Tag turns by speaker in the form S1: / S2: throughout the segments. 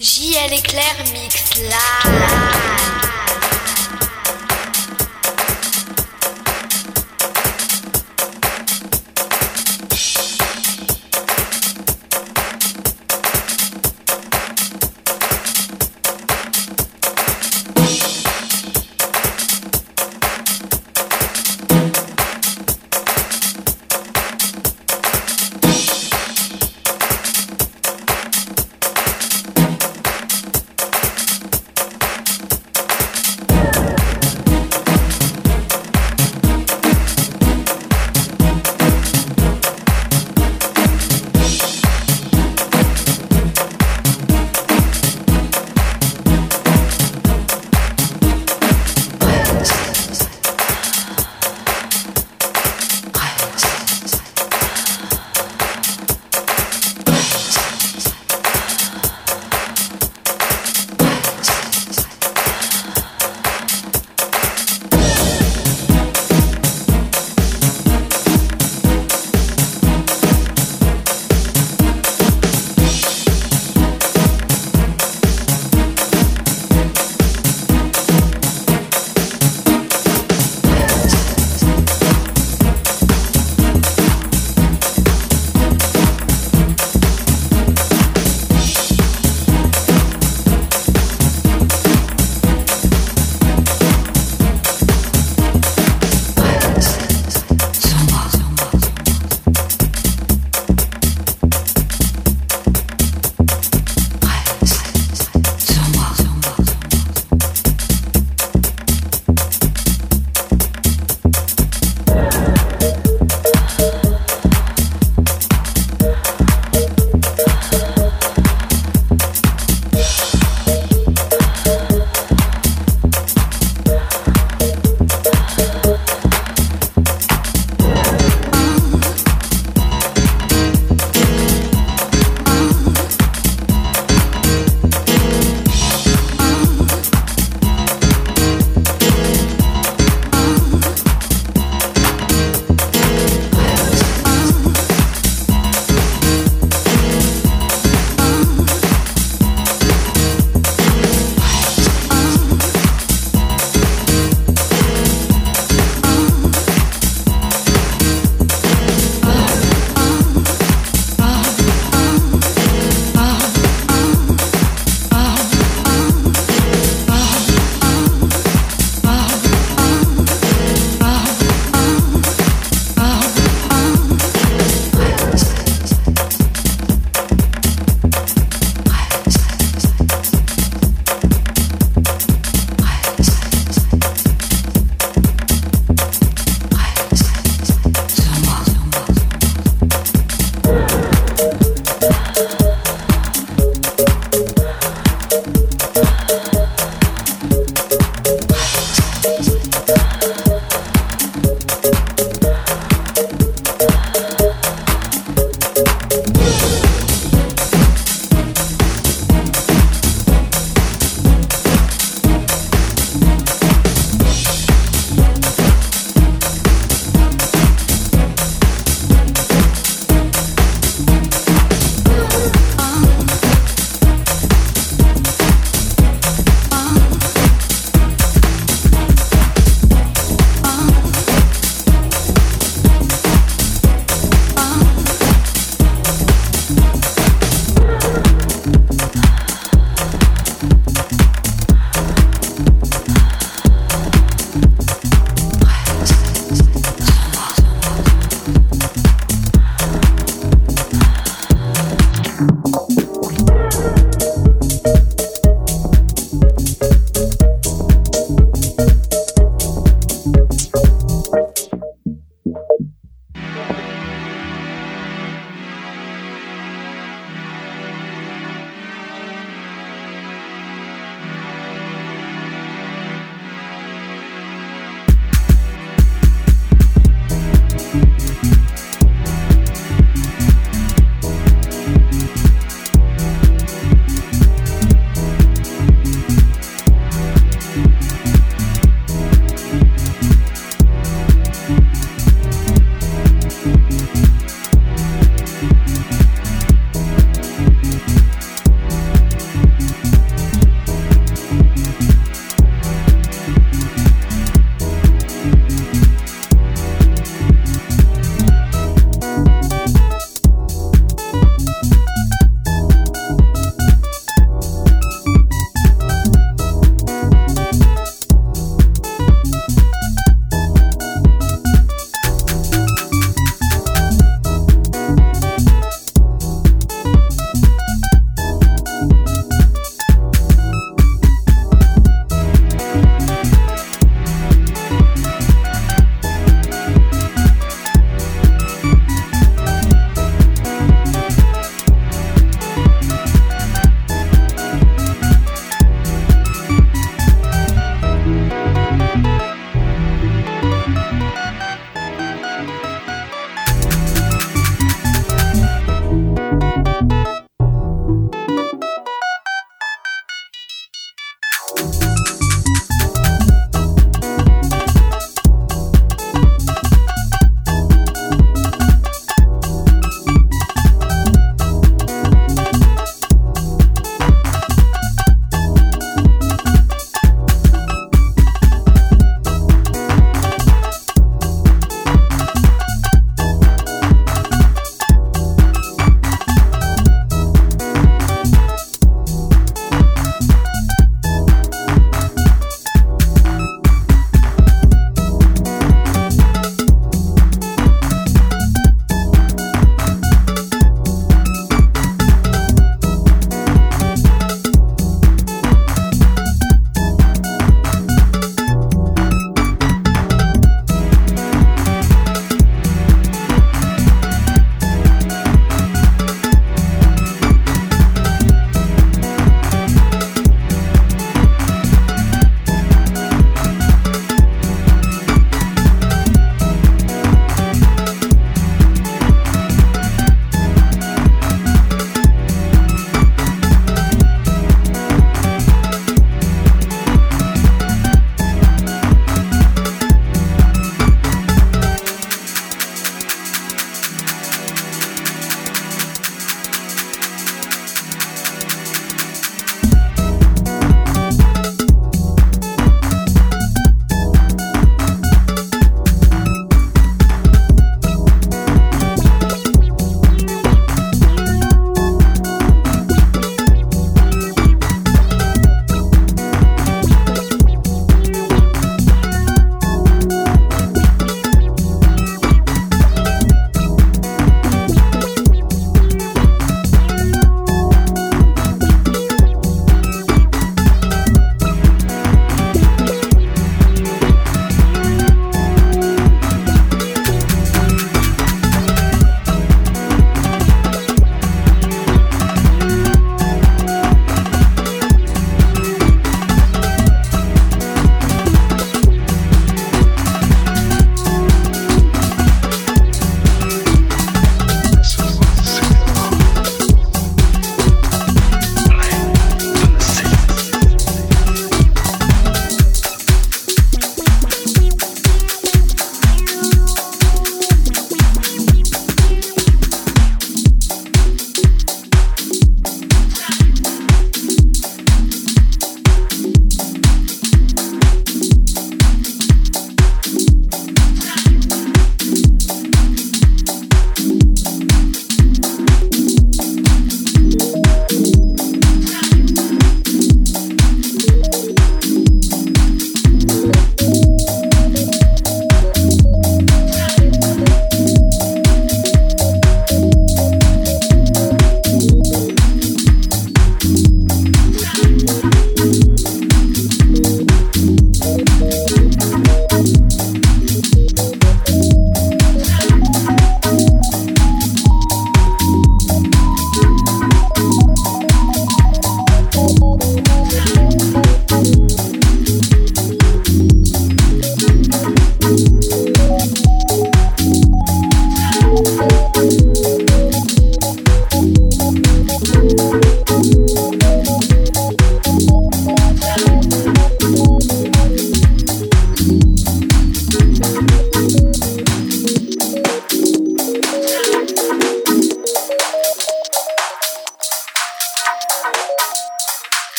S1: JL Éclair Mix Live.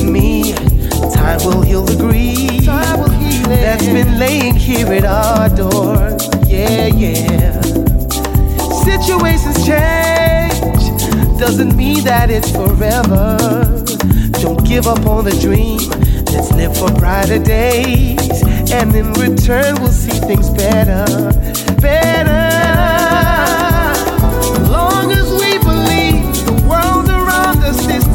S2: in me. Time will heal the grief that's been laying here at our door. Yeah, yeah. Situations change, doesn't mean that it's forever. Don't give up on the dream. Let's live for brighter days, and in return, we'll see things better, better. Long as we believe the world around us is